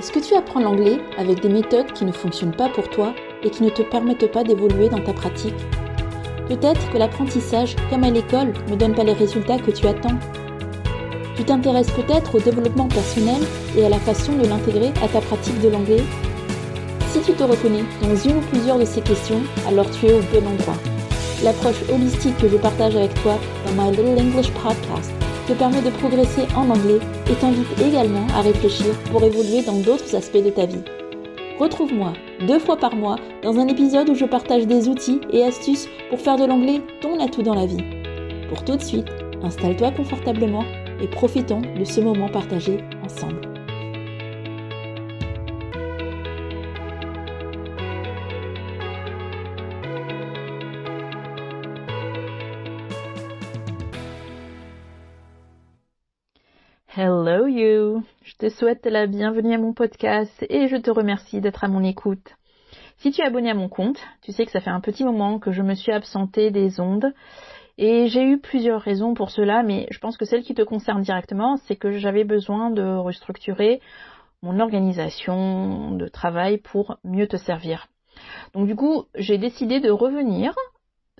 Est-ce que tu apprends l'anglais avec des méthodes qui ne fonctionnent pas pour toi et qui ne te permettent pas d'évoluer dans ta pratique Peut-être que l'apprentissage, comme à l'école, ne donne pas les résultats que tu attends. Tu t'intéresses peut-être au développement personnel et à la façon de l'intégrer à ta pratique de l'anglais Si tu te reconnais dans une ou plusieurs de ces questions, alors tu es au bon endroit. L'approche holistique que je partage avec toi dans My Little English Podcast te permet de progresser en anglais et t'invite également à réfléchir pour évoluer dans d'autres aspects de ta vie. Retrouve-moi deux fois par mois dans un épisode où je partage des outils et astuces pour faire de l'anglais ton atout dans la vie. Pour tout de suite, installe-toi confortablement et profitons de ce moment partagé ensemble. Hello you Je te souhaite la bienvenue à mon podcast et je te remercie d'être à mon écoute. Si tu es abonné à mon compte, tu sais que ça fait un petit moment que je me suis absentée des ondes et j'ai eu plusieurs raisons pour cela, mais je pense que celle qui te concerne directement, c'est que j'avais besoin de restructurer mon organisation de travail pour mieux te servir. Donc du coup, j'ai décidé de revenir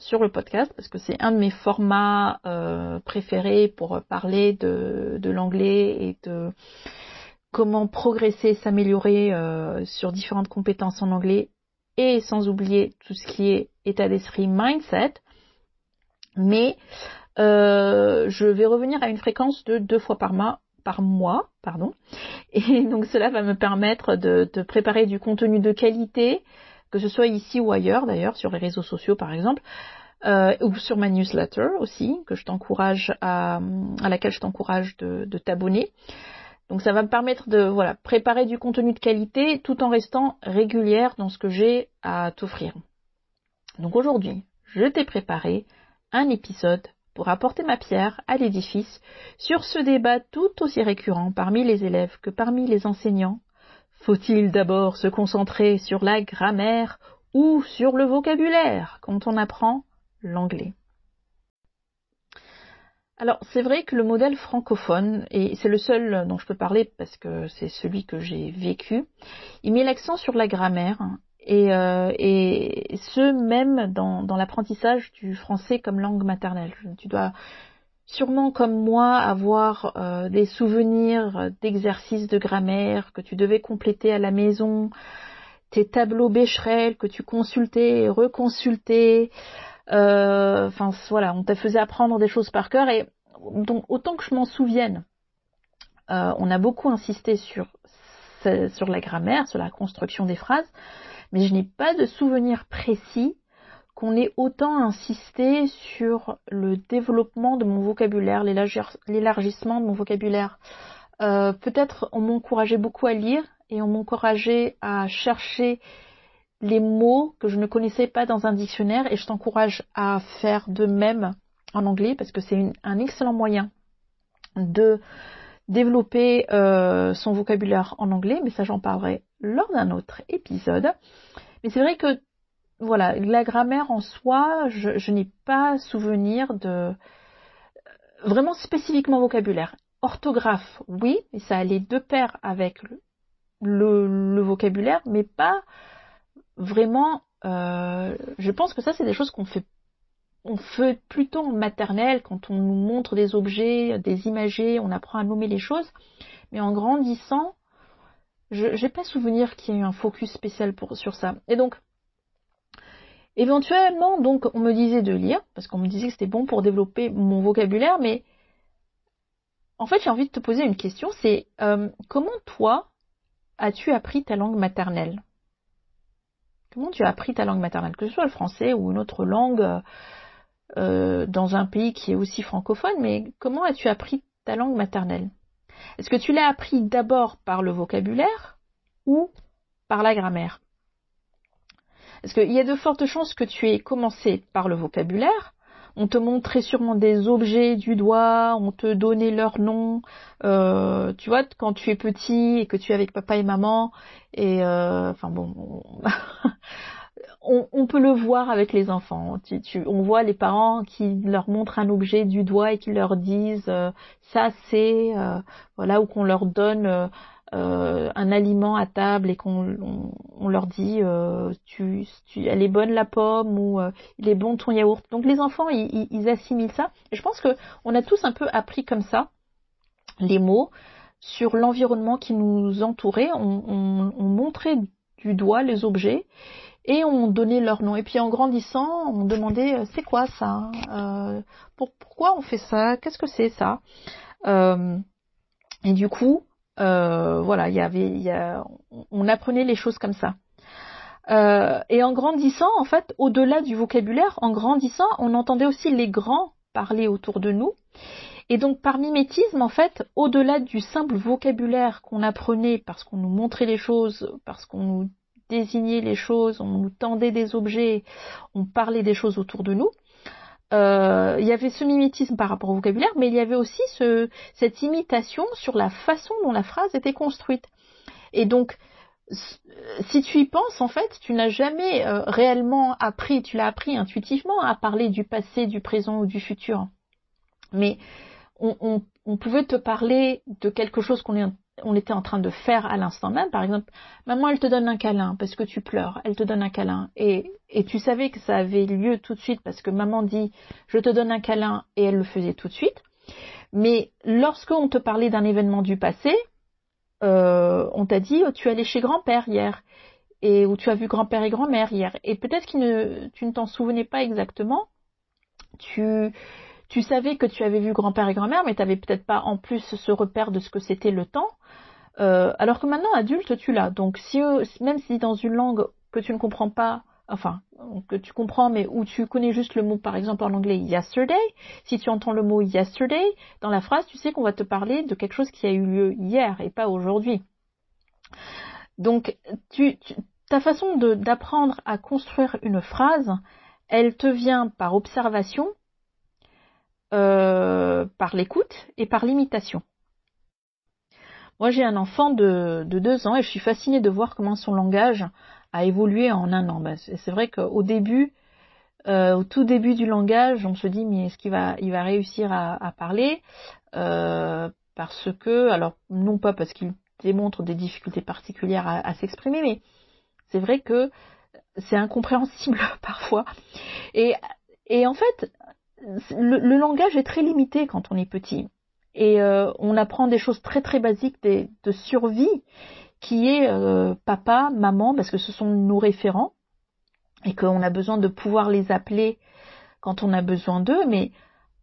sur le podcast parce que c'est un de mes formats euh, préférés pour parler de, de l'anglais et de comment progresser, s'améliorer euh, sur différentes compétences en anglais et sans oublier tout ce qui est état d'esprit mindset. Mais euh, je vais revenir à une fréquence de deux fois par mois, par mois, pardon. Et donc cela va me permettre de préparer du contenu de qualité que ce soit ici ou ailleurs d'ailleurs, sur les réseaux sociaux par exemple, euh, ou sur ma newsletter aussi, à, laquelle je t'encourage de, t'abonner. Donc ça va me permettre de préparer du contenu de qualité tout en restant régulière dans ce que j'ai à t'offrir. Donc aujourd'hui, je t'ai préparé un épisode pour apporter ma pierre à l'édifice sur ce débat tout aussi récurrent parmi les élèves que parmi les enseignants faut-il d'abord se concentrer sur la grammaire ou sur le vocabulaire quand on apprend l'anglais? Alors c'est vrai que le modèle francophone, et c'est le seul dont je peux parler parce que c'est celui que j'ai vécu, il met l'accent sur la grammaire et, euh, ce même dans, dans l'apprentissage du français comme langue maternelle. Tu dois sûrement comme moi avoir euh, des souvenirs d'exercices de grammaire que tu devais compléter à la maison, tes tableaux Becherel que tu consultais et reconsultais. Euh, enfin voilà, on t'a faisait apprendre des choses par cœur et donc autant que je m'en souvienne, euh, on a beaucoup insisté sur sur la grammaire, sur la construction des phrases, mais je n'ai pas de souvenir précis qu'on ait autant insisté sur le développement de mon vocabulaire, l'élargissement de mon vocabulaire. Euh, peut-être on m'encourageait beaucoup à lire et on m'encourageait à chercher les mots que je ne connaissais pas dans un dictionnaire et je t'encourage à faire de même en anglais parce que c'est un excellent moyen de développer euh, son vocabulaire en anglais, mais ça j'en parlerai lors d'un autre épisode. Mais c'est vrai que voilà, la grammaire en soi, je, n'ai pas souvenir de vraiment spécifiquement vocabulaire. Orthographe, oui, ça allait de pair avec le, vocabulaire, mais pas vraiment. Euh, je pense que ça, c'est des choses qu'on fait, on fait plutôt en maternelle quand on nous montre des objets, des imagés, on apprend à nommer les choses. Mais en grandissant, je n'ai pas souvenir qu'il y ait eu un focus spécial sur ça. Et donc, Éventuellement, donc, on me disait de lire, parce qu'on me disait que c'était bon pour développer mon vocabulaire, mais en fait, j'ai envie de te poser une question, c'est euh, comment toi as-tu appris ta langue maternelle? Comment tu as appris ta langue maternelle, que ce soit le français ou une autre langue euh, dans un pays qui est aussi francophone, mais comment as-tu appris ta langue maternelle? Est-ce que tu l'as appris d'abord par le vocabulaire ou par la grammaire? Parce qu'il y a de fortes chances que tu aies commencé par le vocabulaire. On te montrait sûrement des objets du doigt, on te donnait leur nom. Euh, tu vois, quand tu es petit et que tu es avec papa et maman, et euh, enfin bon, on, peut le voir avec les enfants. on voit les parents qui leur montrent un objet du doigt et qui leur disent euh, ça c'est voilà ou qu'on leur donne euh, un aliment à table et qu'on on, leur dit euh, tu, tu, elle est bonne la pomme ou euh, il est bon ton yaourt. Donc les enfants ils, ils, assimilent ça. Et je pense que on a tous un peu appris comme ça les mots sur l'environnement qui nous entourait. On, on, on, montrait du doigt les objets et on donnait leur nom. Et puis en grandissant, on demandait c'est quoi ça pour, Pourquoi on fait ça Qu'est-ce que c'est ça Et du coup, euh, voilà, il y avait, on apprenait les choses comme ça. Euh, et en grandissant, en fait, au-delà du vocabulaire, en grandissant, on entendait aussi les grands parler autour de nous. Et donc, par mimétisme, en fait, au-delà du simple vocabulaire qu'on apprenait parce qu'on nous montrait les choses, parce qu'on nous désignait les choses, on nous tendait des objets, on parlait des choses autour de nous, euh, il y avait ce mimétisme par rapport au vocabulaire, mais il y avait aussi ce, cette imitation sur la façon dont la phrase était construite. Et donc, si tu y penses, en fait, tu n'as jamais euh, réellement appris, tu l'as appris intuitivement à parler du passé, du présent ou du futur. Mais on, on, on pouvait te parler de quelque chose qu'on est on était en train de faire à l'instant même. Par exemple, maman, elle te donne un câlin parce que tu pleures, elle te donne un câlin. Et, tu savais que ça avait lieu tout de suite parce que maman dit, je te donne un câlin et elle le faisait tout de suite. Mais lorsqu'on te parlait d'un événement du passé, euh, on t'a dit, oh, tu es allé chez grand-père hier et où tu as vu grand-père et grand-mère hier. Et peut-être que tu ne t'en souvenais pas exactement. Tu, tu savais que tu avais vu grand-père et grand-mère, mais tu n'avais peut-être pas en plus ce repère de ce que c'était le temps. Euh, alors que maintenant, adulte, tu l'as. Donc, si, même si dans une langue que tu ne comprends pas, enfin, que tu comprends, mais où tu connais juste le mot, par exemple en anglais, yesterday, si tu entends le mot yesterday, dans la phrase, tu sais qu'on va te parler de quelque chose qui a eu lieu hier et pas aujourd'hui. Donc, tu, ta façon d'apprendre à construire une phrase, elle te vient par observation euh, par l'écoute et par l'imitation. Moi, j'ai un enfant de, deux ans et je suis fascinée de voir comment son langage a évolué en un an. Ben, c'est vrai qu'au début, euh, au tout début du langage, on se dit mais est-ce qu'il va, il va réussir à, parler? Euh, Parce que, alors non pas parce qu'il démontre des difficultés particulières à, s'exprimer, mais c'est vrai que c'est incompréhensible parfois. Et en fait, le, langage est très limité quand on est petit. Et euh, on apprend des choses très très basiques de, survie, qui est euh, papa, maman, parce que ce sont nos référents, et qu'on a besoin de pouvoir les appeler quand on a besoin d'eux, mais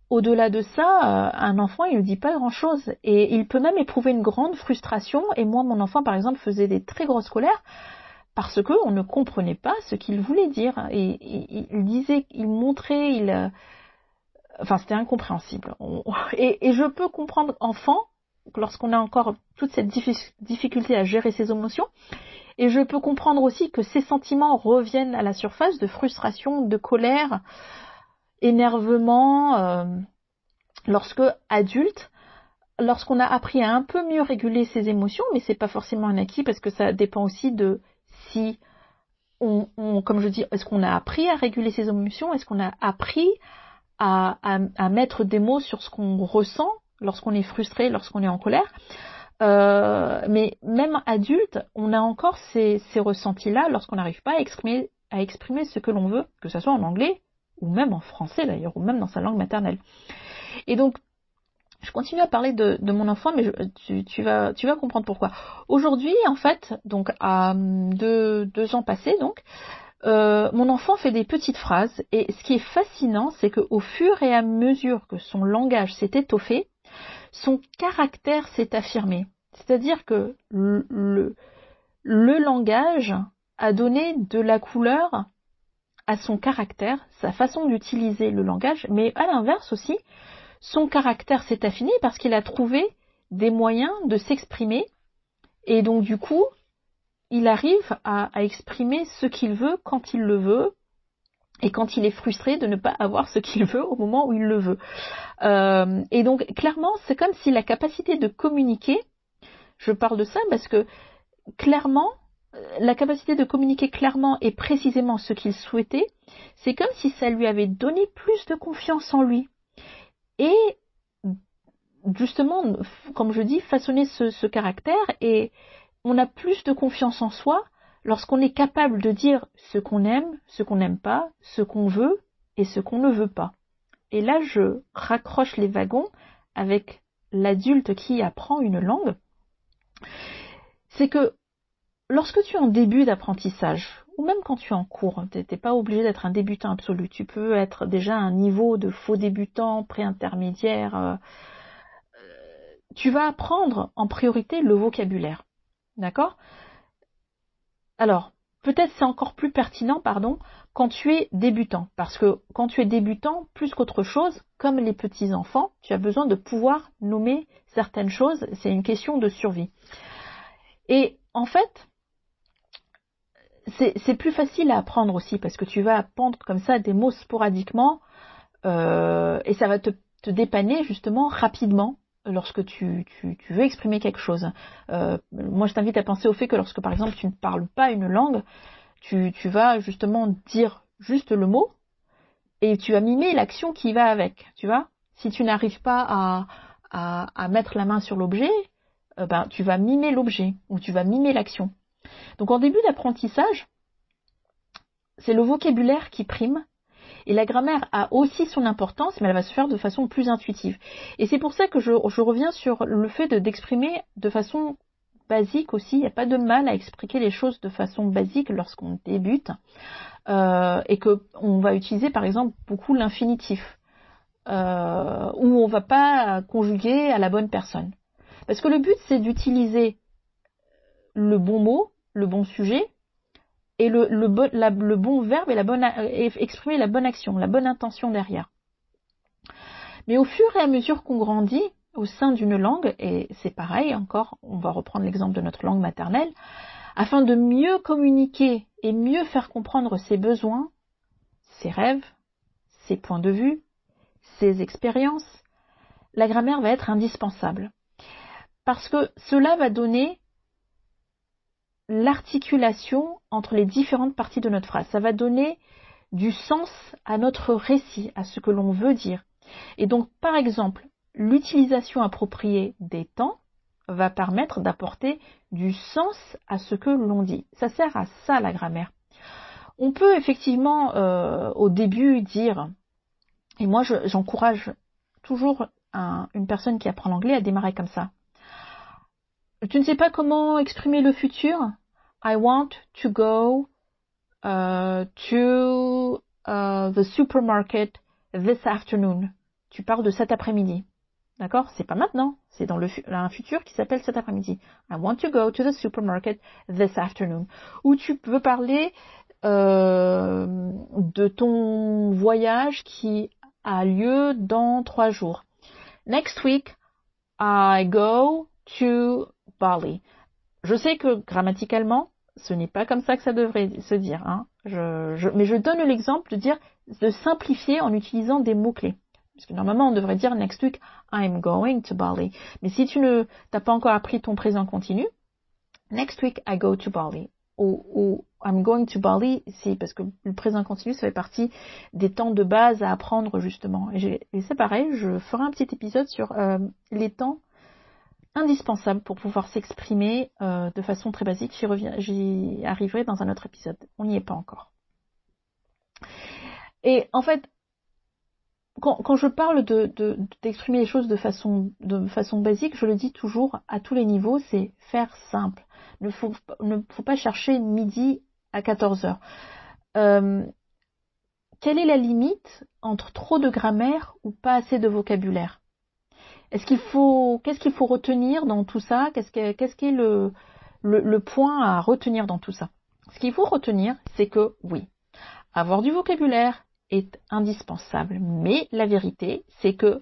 au-delà de ça, euh, un enfant, il ne dit pas grand-chose. Et il peut même éprouver une grande frustration. Et moi, mon enfant, par exemple, faisait des très grosses colères parce qu'on ne comprenait pas ce qu'il voulait dire. Et, il disait, il montrait, il enfin c'était incompréhensible. Et, je peux comprendre enfant lorsqu'on a encore toute cette difficulté à gérer ses émotions. Et je peux comprendre aussi que ces sentiments reviennent à la surface de frustration, de colère, énervement, euh, lorsque adulte, lorsqu'on a appris à un peu mieux réguler ses émotions, mais c'est pas forcément un acquis parce que ça dépend aussi de si on, comme je dis, est-ce qu'on a appris à réguler ses émotions, est-ce qu'on a appris à, à, mettre des mots sur ce qu'on ressent lorsqu'on est frustré, lorsqu'on est en colère. Euh, mais même adulte, on a encore ces, ces ressentis-là lorsqu'on n'arrive pas à exprimer, à exprimer ce que l'on veut, que ce soit en anglais ou même en français d'ailleurs, ou même dans sa langue maternelle. Et donc, je continue à parler de, de mon enfant, mais tu, tu, vas, tu vas comprendre pourquoi. Aujourd'hui, en fait, donc à deux, deux ans passés, donc, euh, mon enfant fait des petites phrases et ce qui est fascinant, c'est qu'au fur et à mesure que son langage s'est étoffé, son caractère s'est affirmé. C'est-à-dire que le, langage a donné de la couleur à son caractère, sa façon d'utiliser le langage, mais à l'inverse aussi, son caractère s'est affiné parce qu'il a trouvé des moyens de s'exprimer et donc du coup il arrive à, exprimer ce qu'il veut quand il le veut et quand il est frustré de ne pas avoir ce qu'il veut au moment où il le veut. Euh, et donc clairement, c'est comme si la capacité de communiquer, je parle de ça parce que clairement, la capacité de communiquer clairement et précisément ce qu'il souhaitait, c'est comme si ça lui avait donné plus de confiance en lui. Et justement, comme je dis, façonner ce caractère et on a plus de confiance en soi lorsqu'on est capable de dire ce qu'on aime, ce qu'on n'aime pas, ce qu'on veut et ce qu'on ne veut pas. Et là, je raccroche les wagons avec l'adulte qui apprend une langue. C'est que lorsque tu es en début d'apprentissage, ou même quand tu es en cours, tu n'es pas obligé d'être un débutant absolu. Tu peux être déjà à un niveau de faux débutant, pré-intermédiaire. Euh, tu vas apprendre en priorité le vocabulaire. D'accord? Alors, peut-être c'est encore plus pertinent, pardon, quand tu es débutant. Parce que quand tu es débutant, plus qu'autre chose, comme les petits enfants, tu as besoin de pouvoir nommer certaines choses. C'est une question de survie. Et en fait, c'est plus facile à apprendre aussi parce que tu vas apprendre comme ça des mots sporadiquement euh, et ça va te dépanner justement rapidement lorsque tu, tu, tu, veux exprimer quelque chose. Euh, moi, je t'invite à penser au fait que lorsque, par exemple, tu ne parles pas une langue, tu, tu vas justement dire juste le mot et tu vas mimer l'action qui va avec, tu vois. Si tu n'arrives pas à, à, à, mettre la main sur l'objet, euh, ben, tu vas mimer l'objet ou tu vas mimer l'action. Donc, en début d'apprentissage, c'est le vocabulaire qui prime et la grammaire a aussi son importance, mais elle va se faire de façon plus intuitive. Et c'est pour ça que je, reviens sur le fait d'exprimer de, façon basique aussi. Il n'y a pas de mal à expliquer les choses de façon basique lorsqu'on débute. Euh, et qu'on va utiliser par exemple beaucoup l'infinitif. Euh, où on ne va pas conjuguer à la bonne personne. Parce que le but c'est d'utiliser le bon mot, le bon sujet, et le, le, bon, le bon verbe et, la bonne, et exprimer la bonne action, la bonne intention derrière. Mais au fur et à mesure qu'on grandit au sein d'une langue, et c'est pareil encore, on va reprendre l'exemple de notre langue maternelle, afin de mieux communiquer et mieux faire comprendre ses besoins, ses rêves, ses points de vue, ses expériences, la grammaire va être indispensable. Parce que cela va donner l'articulation entre les différentes parties de notre phrase. Ça va donner du sens à notre récit, à ce que l'on veut dire. Et donc, par exemple, l'utilisation appropriée des temps va permettre d'apporter du sens à ce que l'on dit. Ça sert à ça la grammaire. On peut effectivement euh, au début dire, et moi j'encourage toujours une personne qui apprend l'anglais à démarrer comme ça. Tu ne sais pas comment exprimer le futur? I want to go uh, to uh, the supermarket this afternoon. Tu parles de cet après-midi. D'accord? C'est pas maintenant, c'est dans le, futur qui s'appelle cet après-midi. I want to go to the supermarket this afternoon. Ou tu veux parler euh, de ton voyage qui a lieu dans trois jours. Next week, I go to Bali. Je sais que grammaticalement, ce n'est pas comme ça que ça devrait se dire. Hein. mais je donne l'exemple de dire de simplifier en utilisant des mots-clés. Parce que normalement, on devrait dire next week, I'm going to Bali. Mais si tu ne t'as pas encore appris ton présent continu, next week, I go to Bali. Ou, I'm going to Bali, si, parce que le présent continu, ça fait partie des temps de base à apprendre justement. Et, c'est pareil, je ferai un petit épisode sur euh, les temps indispensable pour pouvoir s'exprimer euh, de façon très basique. J'y arriverai dans un autre épisode. On n'y est pas encore. Et en fait, quand, je parle d'exprimer de, les choses de façon, de façon basique, je le dis toujours à tous les niveaux, c'est faire simple. Il ne faut, ne faut pas chercher midi à 14 heures. Euh, quelle est la limite entre trop de grammaire ou pas assez de vocabulaire? Est-ce qu'il faut, qu'est-ce qu'il faut retenir dans tout ça? Qu'est-ce qu'est-ce qui est le, le, point à retenir dans tout ça? Ce qu'il faut retenir, c'est que oui, avoir du vocabulaire est indispensable. Mais la vérité, c'est que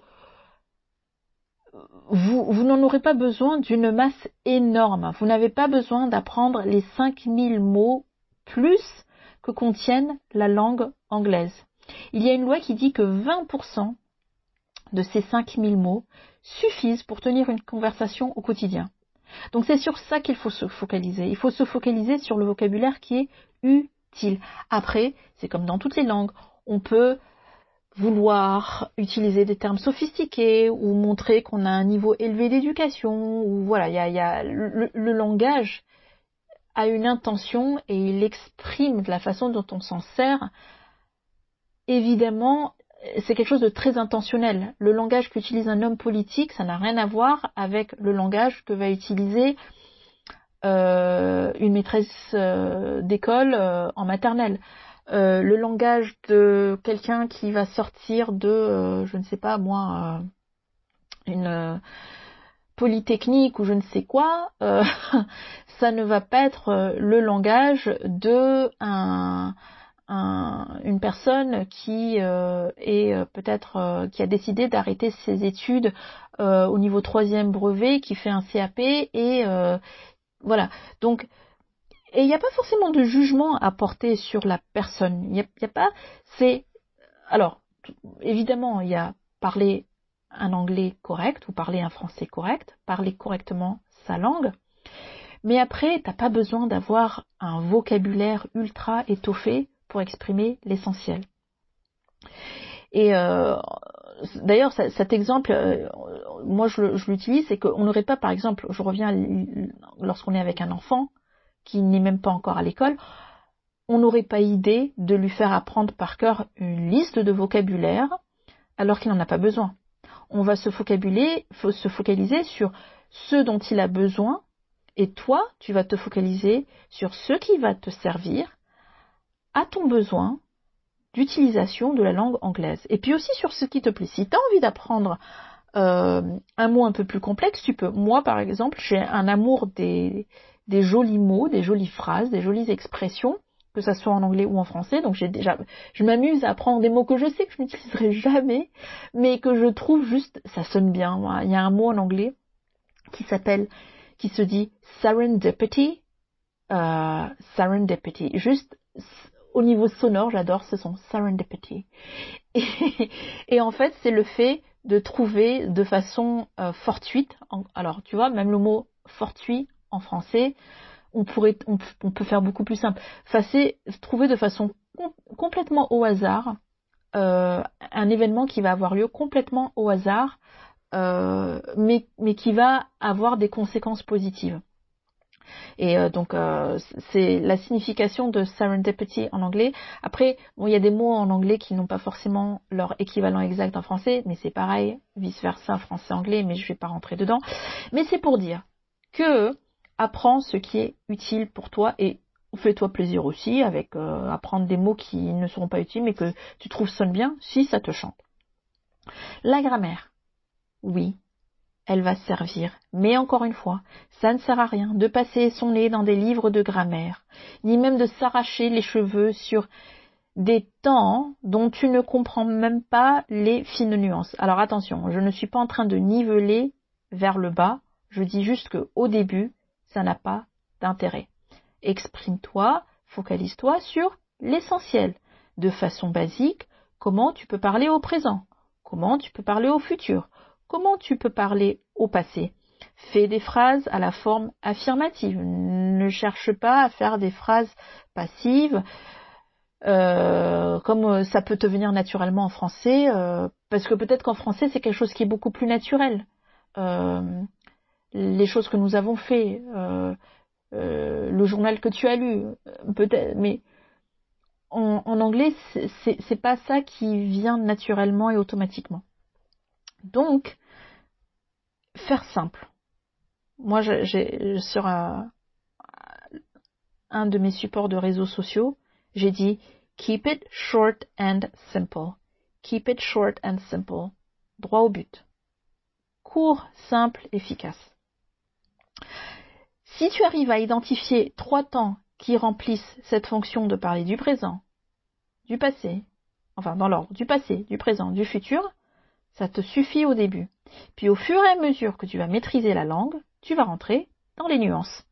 vous, vous n'en aurez pas besoin d'une masse énorme. Vous n'avez pas besoin d'apprendre les 5000 mots plus que contiennent la langue anglaise. Il y a une loi qui dit que 20% de ces 5000 mots suffisent pour tenir une conversation au quotidien. Donc c'est sur ça qu'il faut se focaliser. Il faut se focaliser sur le vocabulaire qui est utile. Après, c'est comme dans toutes les langues, on peut vouloir utiliser des termes sophistiqués ou montrer qu'on a un niveau élevé d'éducation ou voilà, il y a, le, langage a une intention et il exprime de la façon dont on s'en sert. Évidemment, c'est quelque chose de très intentionnel. Le langage qu'utilise un homme politique, ça n'a rien à voir avec le langage que va utiliser euh, une maîtresse euh, d'école euh, en maternelle. le langage de quelqu'un qui va sortir de, je ne sais pas moi, une polytechnique ou je ne sais quoi, ça ne va pas être le langage de un, une personne qui est peut-être qui a décidé d'arrêter ses études au niveau troisième brevet, qui fait un CAP et voilà. Donc, et il n'y a pas forcément de jugement à porter sur la personne. Il n'y a, pas. C'est. Alors, évidemment, il y a parler un anglais correct ou parler un français correct, parler correctement sa langue. Mais après, t'as pas besoin d'avoir un vocabulaire ultra étoffé pour exprimer l'essentiel. Et euh, d'ailleurs, cet exemple, euh, moi je, l'utilise, c'est qu'on n'aurait pas, par exemple, je reviens lorsqu'on est avec un enfant qui n'est même pas encore à l'école, on n'aurait pas idée de lui faire apprendre par cœur une liste de vocabulaire alors qu'il n'en a pas besoin. On va se, faut se focaliser sur ce dont il a besoin et toi, tu vas te focaliser sur ce qui va te servir à ton besoin d'utilisation de la langue anglaise? Et puis aussi sur ce qui te plaît. Si tu as envie d'apprendre euh, un mot un peu plus complexe, tu peux. Moi, par exemple, j'ai un amour des, des jolis mots, des jolies phrases, des jolies expressions, que ça soit en anglais ou en français. Donc j'ai déjà, je m'amuse à apprendre des mots que je sais que je n'utiliserai jamais, mais que je trouve juste, ça sonne bien. Il y a un mot en anglais qui s'appelle, qui se dit serendipity, euh, serendipity. Juste au niveau sonore, j'adore ce son serendipity. Et, en fait, c'est le fait de trouver de façon euh, fortuite. alors, tu vois, même le mot fortuit en français, on pourrait, on, peut faire beaucoup plus simple. c'est trouver de façon complètement au hasard euh, un événement qui va avoir lieu complètement au hasard, euh, mais, mais qui va avoir des conséquences positives. Et euh, donc euh, c'est la signification de serendipity en anglais. Après, bon, il y a des mots en anglais qui n'ont pas forcément leur équivalent exact en français, mais c'est pareil, vice versa français-anglais, mais je ne vais pas rentrer dedans. Mais c'est pour dire que apprends ce qui est utile pour toi et fais-toi plaisir aussi avec euh, apprendre des mots qui ne seront pas utiles mais que tu trouves sonnent bien si ça te chante. La grammaire. Oui, elle va servir. Mais encore une fois, ça ne sert à rien de passer son nez dans des livres de grammaire, ni même de s'arracher les cheveux sur des temps dont tu ne comprends même pas les fines nuances. Alors attention, je ne suis pas en train de niveler vers le bas, je dis juste que au début, ça n'a pas d'intérêt. Exprime-toi, focalise-toi sur l'essentiel. De façon basique, comment tu peux parler au présent, comment tu peux parler au futur, Comment tu peux parler au passé? Fais des phrases à la forme affirmative. Ne cherche pas à faire des phrases passives. Euh, comme ça peut te venir naturellement en français, euh, parce que peut-être qu'en français c'est quelque chose qui est beaucoup plus naturel. Euh, les choses que nous avons fait, le journal que tu as lu, peut-être, mais en anglais c'est pas ça qui vient naturellement et automatiquement. Donc, faire simple. Moi, sur un, un de mes supports de réseaux sociaux, j'ai dit keep it short and simple. Keep it short and simple. Droit au but. Court, simple, efficace. Si tu arrives à identifier trois temps qui remplissent cette fonction de parler du présent, du passé, enfin dans l'ordre du passé, du présent, du futur, ça te suffit au début. Puis au fur et à mesure que tu vas maîtriser la langue, tu vas rentrer dans les nuances.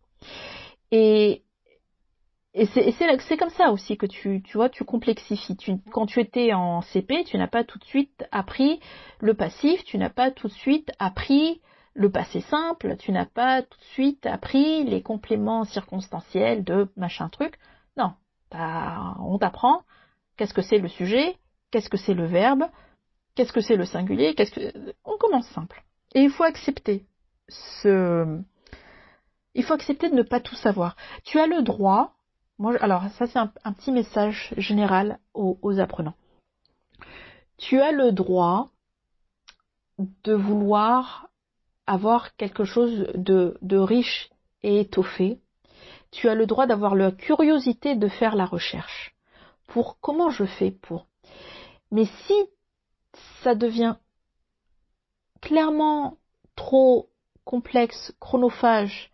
Et, c'est comme ça aussi que tu vois, tu complexifies. quand tu étais en CP, tu n'as pas tout de suite appris le passif, tu n'as pas tout de suite appris le passé simple, tu n'as pas tout de suite appris les compléments circonstanciels de machin truc. Non, on t'apprend qu'est-ce que c'est le sujet, qu'est-ce que c'est le verbe, qu'est-ce que c'est le singulier, qu'est-ce que on commence simple. Et il faut accepter ce il faut accepter de ne pas tout savoir. Tu as le droit, moi alors ça c'est un, petit message général aux apprenants. Tu as le droit de vouloir avoir quelque chose de, de riche et étoffé, tu as le droit d'avoir la curiosité de faire la recherche. Pour comment je fais pour? Mais si ça devient clairement trop complexe, chronophage,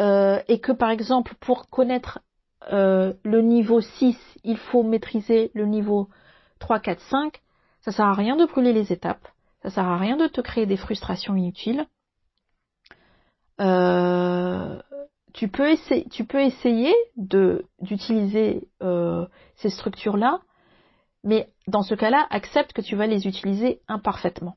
euh, et que par exemple pour connaître euh, le niveau 6, il faut maîtriser le niveau 3, 4, 5, ça sert à rien de brûler les étapes. Ça sert à rien de te créer des frustrations inutiles. Euh, tu, peux essayer, tu peux essayer de, d'utiliser euh, ces structures-là, mais dans ce cas-là, accepte que tu vas les utiliser imparfaitement.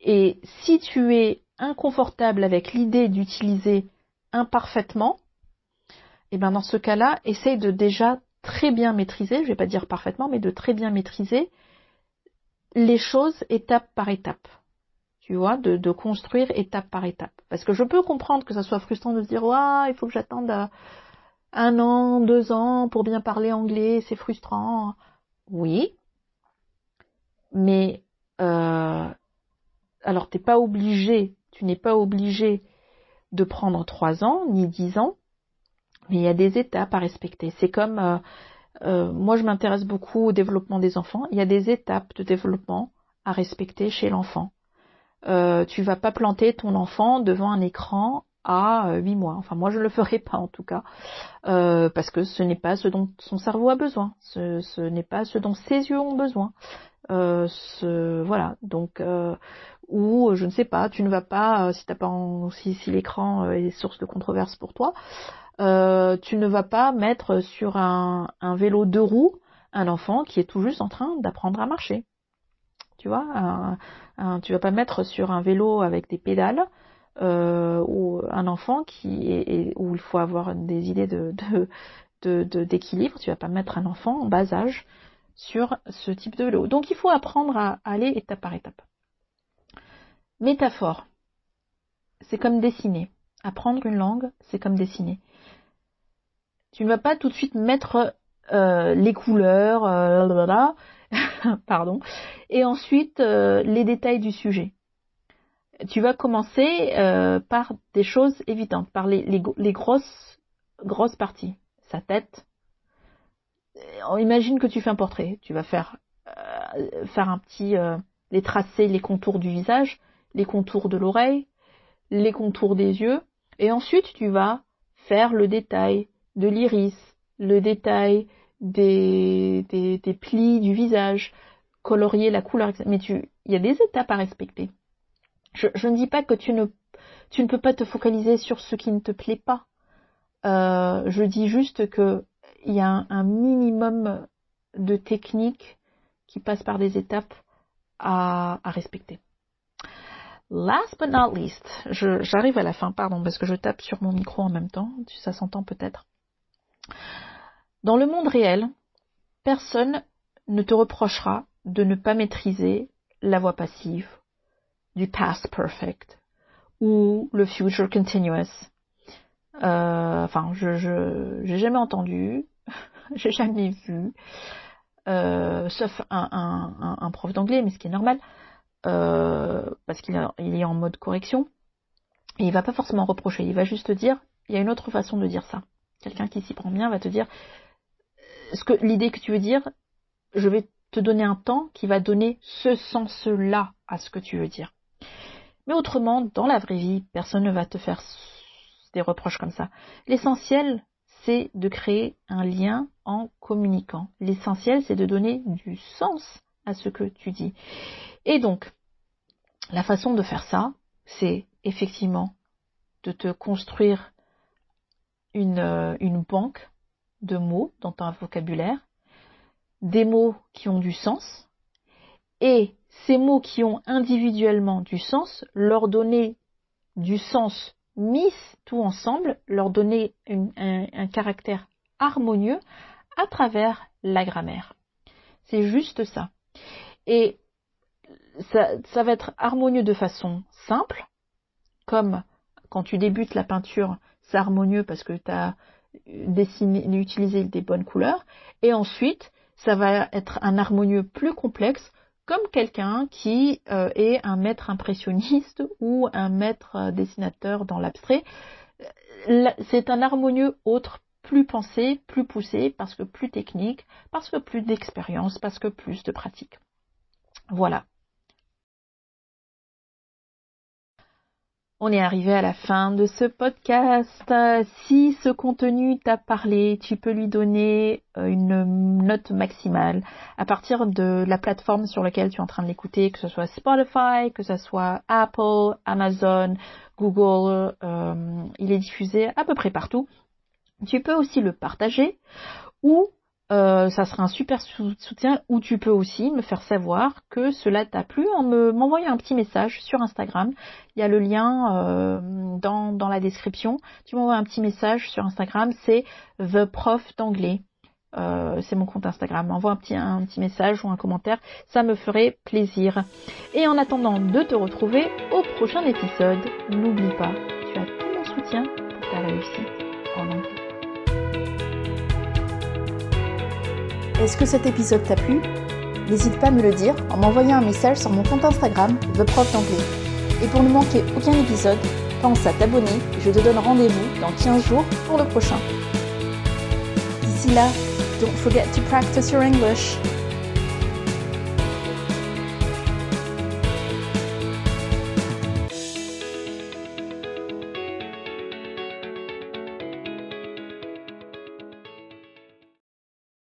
Et si tu es inconfortable avec l'idée d'utiliser imparfaitement, et eh bien dans ce cas-là, essaye de déjà très bien maîtriser, je ne vais pas dire parfaitement, mais de très bien maîtriser les choses étape par étape. Tu vois, de, construire étape par étape. Parce que je peux comprendre que ça soit frustrant de se dire, ouais, il faut que j'attende euh, un an, deux ans pour bien parler anglais, c'est frustrant. Oui. Mais, euh, alors t'es pas obligé, tu n'es pas obligé de prendre trois ans, ni dix ans, mais il y a des étapes à respecter. C'est comme, euh, euh, moi je m'intéresse beaucoup au développement des enfants. Il y a des étapes de développement à respecter chez l'enfant. Euh, tu vas pas planter ton enfant devant un écran à euh, huit mois. Enfin moi je ne le ferai pas en tout cas. Euh, parce que ce n'est pas ce dont son cerveau a besoin. Ce, n'est pas ce dont ses yeux ont besoin. ce, voilà. Donc ou je ne sais pas, tu ne vas pas, si t'as pas si, l'écran est source de controverse pour toi, euh, tu ne vas pas mettre sur un, vélo deux roues un enfant qui est tout juste en train d'apprendre à marcher. Tu vois, un, tu vas pas mettre sur un vélo avec des pédales euh, ou un enfant qui est, où il faut avoir des idées de, d'équilibre. Tu vas pas mettre un enfant en bas âge sur ce type de vélo. Donc il faut apprendre à aller étape par étape. Métaphore. C'est comme dessiner. Apprendre une langue, c'est comme dessiner tu ne vas pas tout de suite mettre euh, les couleurs, euh, pardon, et ensuite euh, les détails du sujet. Tu vas commencer par des choses évidentes, par les, les, grosses, grosses parties. Sa tête. Imagine que tu fais un portrait. Tu vas faire, faire un petit, les tracer les contours du visage, les contours de l'oreille, les contours des yeux, et ensuite tu vas faire le détail de l'iris, le détail des, des, plis du visage, colorier la couleur, mais tu, il y a des étapes à respecter. Je, ne dis pas que tu ne, tu ne peux pas te focaliser sur ce qui ne te plaît pas. Euh, je dis juste que il y a un, minimum de techniques qui passent par des étapes à, à respecter. Last but not least, j'arrive à la fin, pardon, parce que je tape sur mon micro en même temps, ça s'entend peut-être. Dans le monde réel, personne ne te reprochera de ne pas maîtriser la voix passive, du past perfect ou le future continuous. Euh, enfin, je, je j'ai jamais entendu, j'ai jamais vu, euh, sauf un, un, prof d'anglais, mais ce qui est normal, euh, parce qu'il il est en mode correction. Et il va pas forcément reprocher, il va juste dire, il y a une autre façon de dire ça quelqu'un qui s'y prend bien va te dire ce que l'idée que tu veux dire, je vais te donner un temps qui va donner ce sens-là à ce que tu veux dire. Mais autrement, dans la vraie vie, personne ne va te faire des reproches comme ça. L'essentiel, c'est de créer un lien en communiquant. L'essentiel, c'est de donner du sens à ce que tu dis. Et donc, la façon de faire ça, c'est effectivement de te construire euh, une, banque de mots dans ton vocabulaire, des mots qui ont du sens, et ces mots qui ont individuellement du sens, leur donner du sens mis tout ensemble, leur donner un, caractère harmonieux à travers la grammaire. C'est juste ça. Et ça, ça va être harmonieux de façon simple, comme quand tu débutes la peinture, c'est harmonieux parce que tu as dessiné, utilisé des bonnes couleurs. Et ensuite, ça va être un harmonieux plus complexe, comme quelqu'un qui euh, est un maître impressionniste ou un maître euh, dessinateur dans l'abstrait. C'est un harmonieux autre, plus pensé, plus poussé, parce que plus technique, parce que plus d'expérience, parce que plus de pratique. Voilà. On est arrivé à la fin de ce podcast. Si ce contenu t'a parlé, tu peux lui donner euh, une note maximale à partir de la plateforme sur laquelle tu es en train de l'écouter, que ce soit Spotify, que ce soit Apple, Amazon, Google. Euh, il est diffusé à peu près partout. Tu peux aussi le partager ou euh, ça sera un super soutien où tu peux aussi me faire savoir que cela t'a plu en m'envoyant un petit message sur Instagram. Il y a le lien euh, dans, dans, la description. Tu m'envoies un petit message sur Instagram, c'est The Prof d'anglais. Euh, c'est mon compte Instagram. Envoie un petit, un petit message ou un commentaire, ça me ferait plaisir. Et en attendant de te retrouver au prochain épisode, n'oublie pas, tu as tout mon soutien pour ta réussite en anglais. Est-ce que cet épisode t'a plu? N'hésite pas à me le dire en m'envoyant un message sur mon compte Instagram, The Prof. Et pour ne manquer aucun épisode, pense à t'abonner je te donne rendez-vous dans 15 jours pour le prochain. D'ici là, don't forget to practice your English.